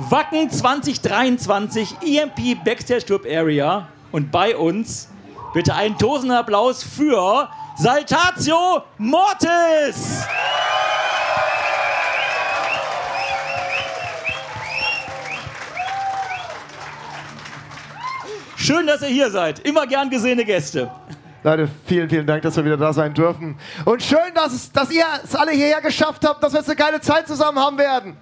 Wacken 2023 EMP Backstage Club Area. Und bei uns bitte einen tosenden Applaus für Saltatio Mortis. Schön, dass ihr hier seid. Immer gern gesehene Gäste. Leute, vielen, vielen Dank, dass wir wieder da sein dürfen. Und schön, dass, es, dass ihr es alle hierher geschafft habt, dass wir jetzt eine geile Zeit zusammen haben werden.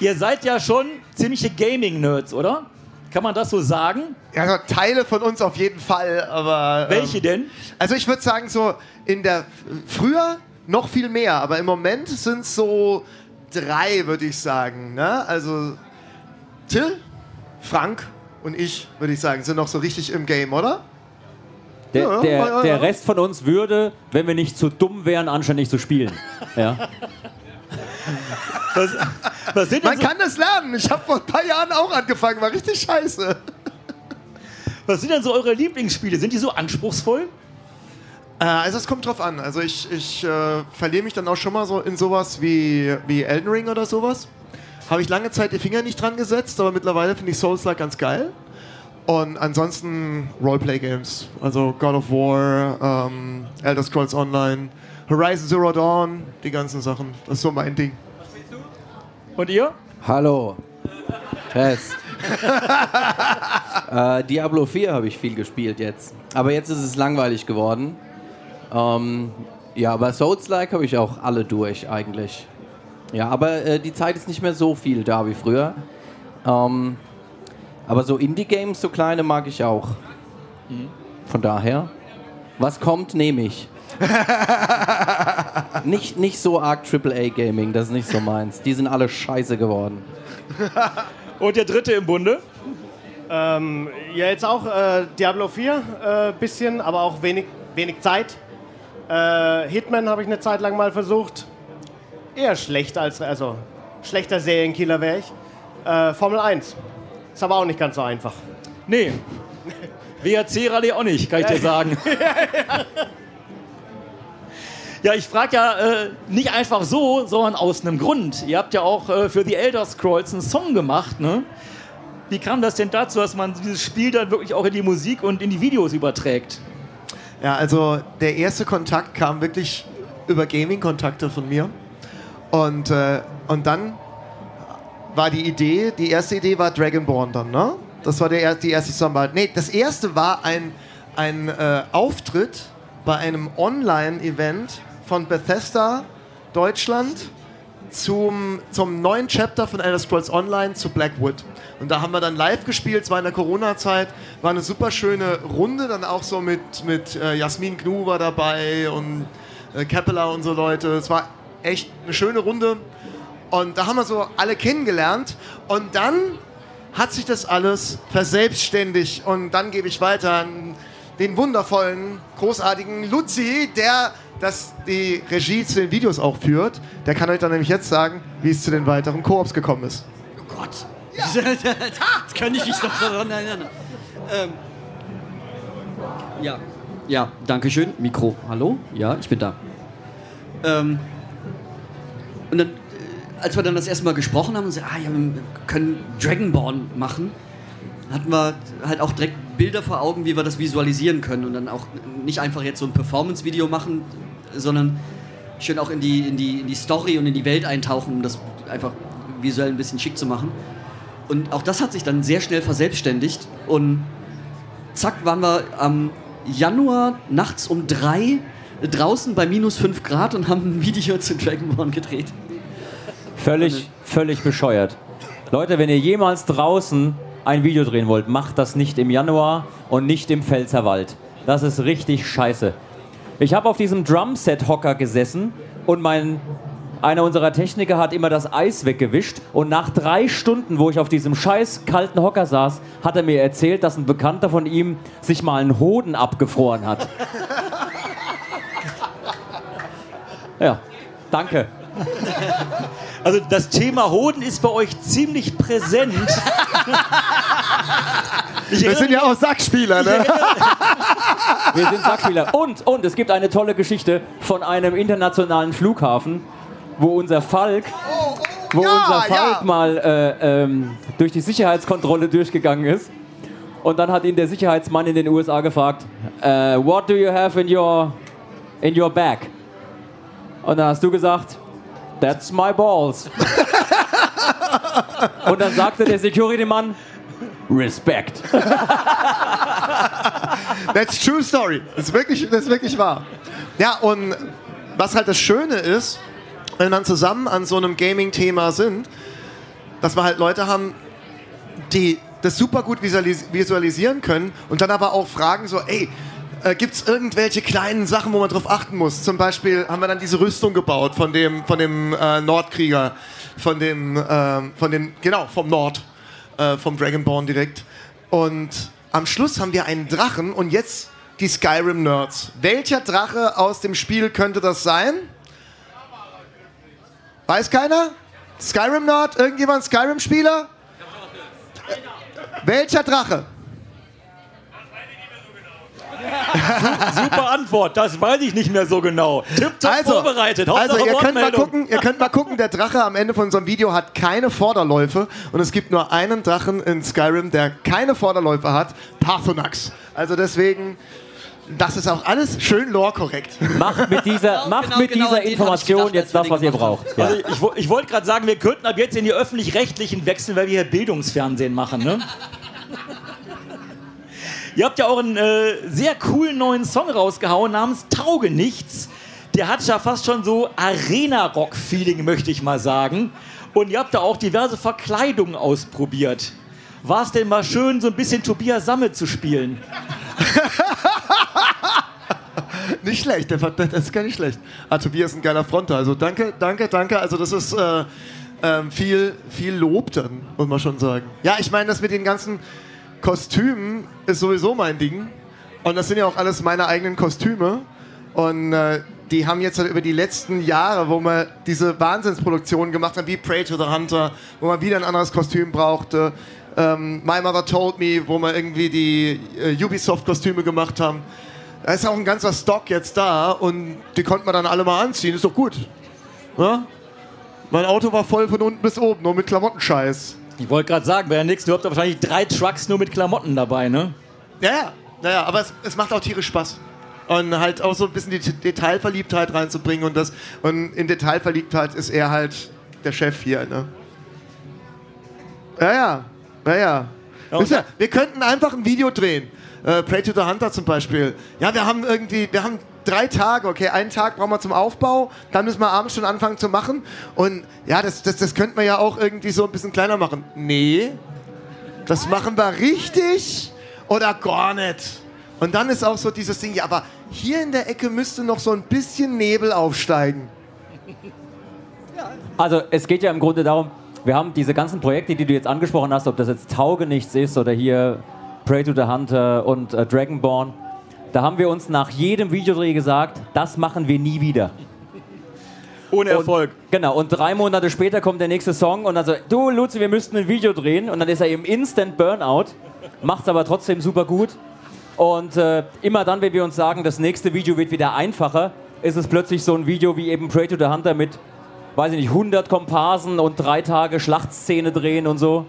Ihr seid ja schon ziemliche Gaming-Nerds, oder? Kann man das so sagen? Ja, also Teile von uns auf jeden Fall, aber. Welche ähm, denn? Also ich würde sagen, so in der früher noch viel mehr, aber im Moment sind es so drei, würde ich sagen. Ne? Also Till, Frank und ich, würde ich sagen, sind noch so richtig im Game, oder? Der, Ja, der, ja, ja. der Rest von uns würde, wenn wir nicht zu dumm wären, anständig zu spielen. Ja. Was, was sind Man so, kann das lernen. Ich habe vor ein paar Jahren auch angefangen, war richtig scheiße. was sind denn so eure Lieblingsspiele? Sind die so anspruchsvoll? Äh, also es kommt drauf an. Also ich, ich äh, verliere mich dann auch schon mal so in sowas wie, wie Elden Ring oder sowas. Habe ich lange Zeit die Finger nicht dran gesetzt, aber mittlerweile finde ich Souls-like ganz geil. Und ansonsten Roleplay-Games. Also God of War, ähm, Elder Scrolls Online, Horizon Zero Dawn, die ganzen Sachen. Das ist so mein Ding. Und ihr? Hallo. Test. äh, Diablo 4 habe ich viel gespielt jetzt. Aber jetzt ist es langweilig geworden. Ähm, ja, aber Souls-like habe ich auch alle durch eigentlich. Ja, aber äh, die Zeit ist nicht mehr so viel da wie früher. Ähm, aber so Indie-Games, so kleine mag ich auch. Von daher, was kommt, nehme ich. nicht, nicht so arg AAA-Gaming, das ist nicht so meins. Die sind alle scheiße geworden. Und der dritte im Bunde? Ähm, ja, jetzt auch äh, Diablo 4, äh, bisschen, aber auch wenig, wenig Zeit. Äh, Hitman habe ich eine Zeit lang mal versucht. Eher schlecht als, also schlechter Serienkiller wäre ich. Äh, Formel 1. Ist aber auch nicht ganz so einfach. Nee. WRC-Rallye auch nicht, kann ich dir sagen. Ja, ich frage ja äh, nicht einfach so, sondern aus einem Grund. Ihr habt ja auch äh, für The Elder Scrolls einen Song gemacht, ne? Wie kam das denn dazu, dass man dieses Spiel dann wirklich auch in die Musik und in die Videos überträgt? Ja, also der erste Kontakt kam wirklich über Gaming-Kontakte von mir. Und, äh, und dann war die Idee, die erste Idee war Dragonborn dann, ne? Das war der, er- die erste Zusammenarbeit. Nee, das erste war ein, ein äh, Auftritt bei einem Online-Event von Bethesda Deutschland zum, zum neuen Chapter von Elder Scrolls Online zu Blackwood. Und da haben wir dann live gespielt, es war in der Corona-Zeit, war eine super schöne Runde, dann auch so mit, mit äh, Jasmin Gnu war dabei und äh, Keppeler und so Leute. Es war echt eine schöne Runde. Und da haben wir so alle kennengelernt. Und dann hat sich das alles verselbstständigt. Und dann gebe ich weiter an den wundervollen, großartigen Luzi, der das die Regie zu den Videos auch führt. Der kann euch dann nämlich jetzt sagen, wie es zu den weiteren Koops gekommen ist. Oh Gott. das kann ich nicht noch daran erinnern. Ähm. Ja. Ja, danke schön. Mikro. Hallo? Ja, ich bin da. Ähm. Und dann, äh, als wir dann das erste Mal gesprochen haben und gesagt, ah ja, wir können Dragonborn machen, hatten wir halt auch direkt Bilder vor Augen, wie wir das visualisieren können und dann auch nicht einfach jetzt so ein Performance-Video machen, sondern schön auch in die, in, die, in die Story und in die Welt eintauchen, um das einfach visuell ein bisschen schick zu machen. Und auch das hat sich dann sehr schnell verselbstständigt und zack waren wir am Januar nachts um drei draußen bei minus fünf Grad und haben ein Video zu Dragonborn gedreht. Völlig, völlig bescheuert. Leute, wenn ihr jemals draußen ein Video drehen wollt, macht das nicht im Januar und nicht im Pfälzerwald. Das ist richtig scheiße. Ich habe auf diesem Drumset-Hocker gesessen und mein, einer unserer Techniker hat immer das Eis weggewischt und nach drei Stunden, wo ich auf diesem scheiß kalten Hocker saß, hat er mir erzählt, dass ein Bekannter von ihm sich mal einen Hoden abgefroren hat. Ja, danke. Also das Thema Hoden ist bei euch ziemlich präsent. Wir sind ja auch Sackspieler, ne? Wir sind Sackspieler. Und, und es gibt eine tolle Geschichte von einem internationalen Flughafen. wo unser Falk, wo Ja, unser Falk ja. mal äh, ähm, durch die Sicherheitskontrolle durchgegangen ist. Und dann hat ihn der Sicherheitsmann in den USA gefragt, äh, What do you have in your, in your bag? Und dann hast du gesagt, That's my balls. Und dann sagte der Security-Mann, Respect. That's true story. Das ist wirklich, das ist wirklich wahr. Ja, und was halt das Schöne ist, wenn man zusammen an so einem Gaming-Thema sind, dass wir halt Leute haben, die das super gut visualis visualisieren können und dann aber auch fragen so, ey, äh, gibt es irgendwelche kleinen Sachen, wo man drauf achten muss? Zum Beispiel haben wir dann diese Rüstung gebaut von dem, von dem äh, Nordkrieger, von dem, ähm, von dem, genau, vom Nord, äh, vom Dragonborn direkt. Und am Schluss haben wir einen Drachen und jetzt die Skyrim-Nerds. Welcher Drache aus dem Spiel könnte das sein? Weiß keiner? Skyrim-Nerd? Irgendjemand Skyrim-Spieler? Welcher Drache? Super Antwort, das weiß ich nicht mehr so genau. Tipptopp Also, vorbereitet. Hauptsache also ihr könnt mal gucken, ihr könnt mal gucken, der Drache am Ende von unserem Video hat keine Vorderläufe und es gibt nur einen Drachen in Skyrim, der keine Vorderläufe hat, Parthonax. Also deswegen, das ist auch alles schön lore-korrekt. Macht mit dieser, Genau, macht genau, mit genau, dieser Information gedacht, jetzt das, was ihr braucht. Ja. Also ich, ich wollte gerade sagen, wir könnten ab jetzt in die öffentlich-rechtlichen wechseln, weil wir hier Bildungsfernsehen machen, ne? Ihr habt ja auch einen äh, sehr coolen neuen Song rausgehauen namens Tauge nichts. Der hat ja fast schon so Arena-Rock-Feeling, möchte ich mal sagen. Und ihr habt da auch diverse Verkleidungen ausprobiert. War es denn mal schön, so ein bisschen Tobias Sammet zu spielen? Nicht schlecht, das ist gar nicht schlecht. Ah, Tobias ist ein geiler Fronter. Also danke, danke, danke. Also das ist äh, ähm, viel, viel Lob dann, muss man schon sagen. Ja, ich meine, das mit den ganzen Kostümen ist sowieso mein Ding. Und das sind ja auch alles meine eigenen Kostüme. Und äh, die haben jetzt halt über die letzten Jahre, wo wir diese Wahnsinnsproduktionen gemacht haben, wie Prey to the Hunter, wo man wieder ein anderes Kostüm brauchte. Ähm, My Mother Told Me, wo wir irgendwie die äh, Ubisoft-Kostüme gemacht haben. Da ist auch ein ganzer Stock jetzt da und die konnten wir dann alle mal anziehen. Ist doch gut. Ja? Mein Auto war voll von unten bis oben, nur mit Klamottenscheiß. Ich wollte gerade sagen, wäre ja nichts. Du habt wahrscheinlich drei Trucks nur mit Klamotten dabei, ne? Ja, ja, ja, ja aber es, es macht auch tierisch Spaß. Und halt auch so ein bisschen die Detailverliebtheit reinzubringen und das. Und in Detailverliebtheit ist er halt der Chef hier, ne? Ja, ja, ja, ja. ihr, wir könnten einfach ein Video drehen. Äh, Pray to the Hunter zum Beispiel. Ja, wir haben irgendwie, wir haben drei Tage, okay, einen Tag brauchen wir zum Aufbau, dann müssen wir abends schon anfangen zu machen. Und ja, das, das, das könnten wir ja auch irgendwie so ein bisschen kleiner machen. Nee, das machen wir richtig oder gar nicht. Und dann ist auch so dieses Ding, ja, aber hier in der Ecke müsste noch so ein bisschen Nebel aufsteigen. Also es geht ja im Grunde darum, wir haben diese ganzen Projekte, die du jetzt angesprochen hast, ob das jetzt Taugenichts ist oder hier Pray to the Hunter und äh, Dragonborn, da haben wir uns nach jedem Videodreh gesagt, das machen wir nie wieder. Ohne Erfolg. Und, genau, und drei Monate später kommt der nächste Song und dann so, du Luzi, wir müssten ein Video drehen und dann ist er im Instant Burnout, macht's aber trotzdem super gut. Und äh, immer dann, wenn wir uns sagen, das nächste Video wird wieder einfacher, ist es plötzlich so ein Video wie eben Pray to the Hunter mit, weiß ich nicht, 100 Komparsen und drei Tage Schlachtszene drehen und so.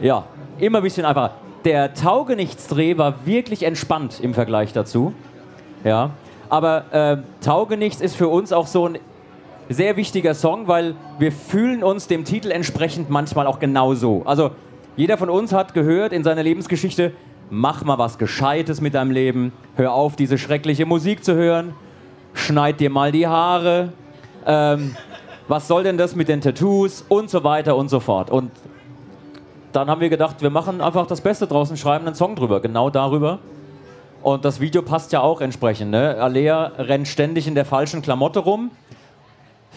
Ja, immer ein bisschen einfacher. Der Taugenichtsdreh war wirklich entspannt im Vergleich dazu. Ja, aber äh, Taugenichts ist für uns auch so ein sehr wichtiger Song, weil wir fühlen uns dem Titel entsprechend manchmal auch genauso. Also jeder von uns hat gehört in seiner Lebensgeschichte, mach mal was Gescheites mit deinem Leben, hör auf, diese schreckliche Musik zu hören, schneid dir mal die Haare, ähm, was soll denn das mit den Tattoos und so weiter und so fort. Und dann haben wir gedacht, wir machen einfach das Beste draußen, schreiben einen Song drüber, genau darüber. Und das Video passt ja auch entsprechend. Ne? Alea rennt ständig in der falschen Klamotte rum,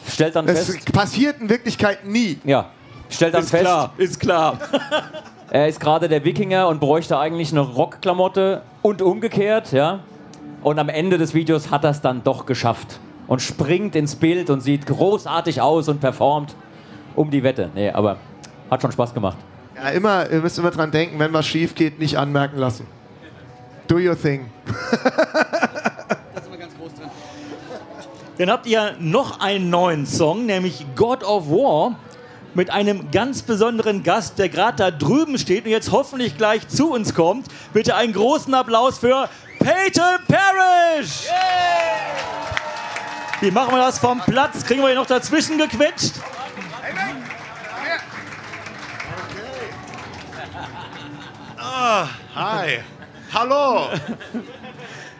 stellt dann Das fest, passiert in Wirklichkeit nie. ja, stellt dann Ist fest, klar, ist klar. er ist gerade der Wikinger und bräuchte eigentlich eine Rockklamotte und umgekehrt, ja. Und am Ende des Videos hat er es dann doch geschafft und springt ins Bild und sieht großartig aus und performt um die Wette. Nee, aber hat schon Spaß gemacht. Ja, immer, ihr müsst immer dran denken, wenn was schief geht, nicht anmerken lassen. Do your thing. Das ist immer ganz groß drin. Dann habt ihr noch einen neuen Song, nämlich God of War, mit einem ganz besonderen Gast, der gerade da drüben steht und jetzt hoffentlich gleich zu uns kommt. Bitte einen großen Applaus für Peyton Parrish! Wie machen wir das vom Platz? Kriegen wir ihn noch dazwischen gequetscht? Hi. Hello.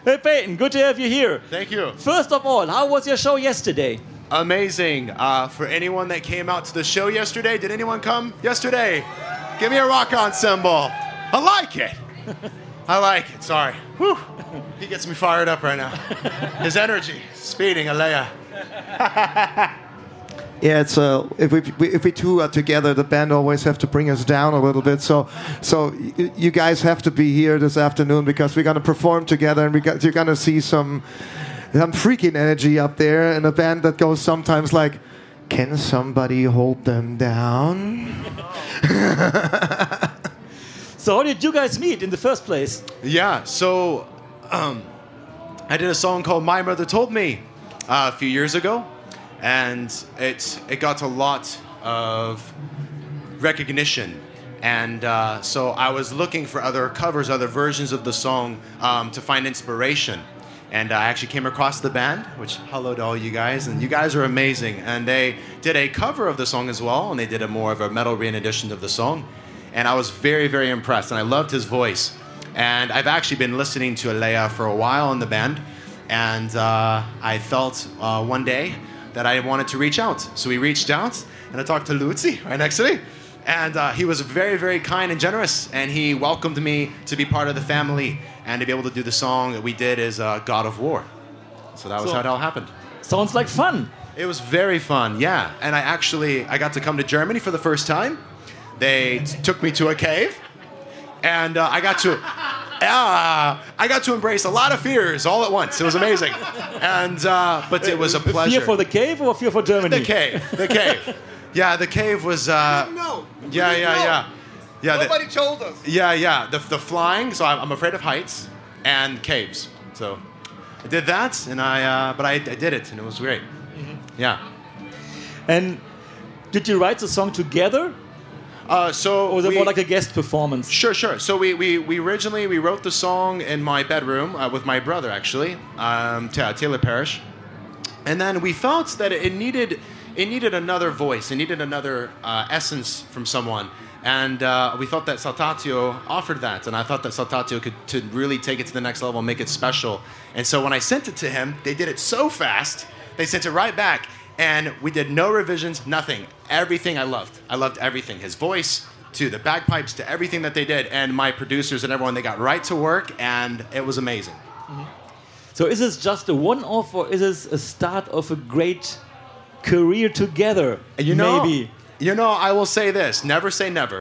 Hey Peyton, good to have you here. Thank you. First of all, how was your show yesterday? Amazing. Uh, for anyone that came out to the show yesterday, did anyone come yesterday? Give me a rock on cymbal. I like it. I like it. Sorry. Whew. He gets me fired up right now. His energy speeding, Alea. Yeah, it's uh, if we if we two are together, the band always have to bring us down a little bit. So so y- you guys have to be here this afternoon because we're gonna perform together, and we got, you're gonna see some some freaking energy up there, in a band that goes sometimes like, "Can somebody hold them down?" So how did you guys meet in the first place? Yeah, so um, I did a song called My Mother Told Me uh, a few years ago, and it, it got a lot of recognition. And uh, so I was looking for other covers, other versions of the song um, to find inspiration. And I actually came across the band, which hello to all you guys, and you guys are amazing. And they did a cover of the song as well, and they did a more of a metal re-edition of the song. And I was very, very impressed, and I loved his voice. And I've actually been listening to Alea for a while in the band, and uh, I felt uh, one day that I wanted to reach out. So we reached out, and I talked to Luzi right next to me. And uh, he was very, very kind and generous, and he welcomed me to be part of the family and to be able to do the song that we did as uh, God of War. So that was So- how it all happened. Sounds like fun. It was very fun, yeah. And I actually I got to come to Germany for the first time. They took me to a cave, and uh, I got to. Yeah, I got to embrace a lot of fears all at once. It was amazing, and uh, but it was a pleasure. Fear for the cave or fear for Germany? The cave, the cave. Yeah, the cave was. Uh, No. yeah, yeah, yeah, yeah. the- told us. yeah, yeah. The, the flying. So I'm, I'm afraid of heights and caves. So I did that, and I. Uh, but I, I did it, and it was great. Yeah. And did you write the song together, Uh, so or was it we- more like a guest performance? Sure, sure. So we, we, we originally we wrote the song in my bedroom uh, with my brother actually, um, Taylor Parrish, and then we felt that it needed it needed another voice, it needed another uh, essence from someone, and uh, we thought that Saltatio offered that, and I thought that Saltatio could to really take it to the next level, and make it special. And so when I sent it to him, they did it so fast, they sent it right back, and we did no revisions, nothing. Everything I loved. I loved everything. His voice to the bagpipes to everything that they did, and my producers and everyone. They got right to work, and it was amazing. So is this just a one-off, or is this a start of a great career together? You know, maybe. You know, I will say this: never say never.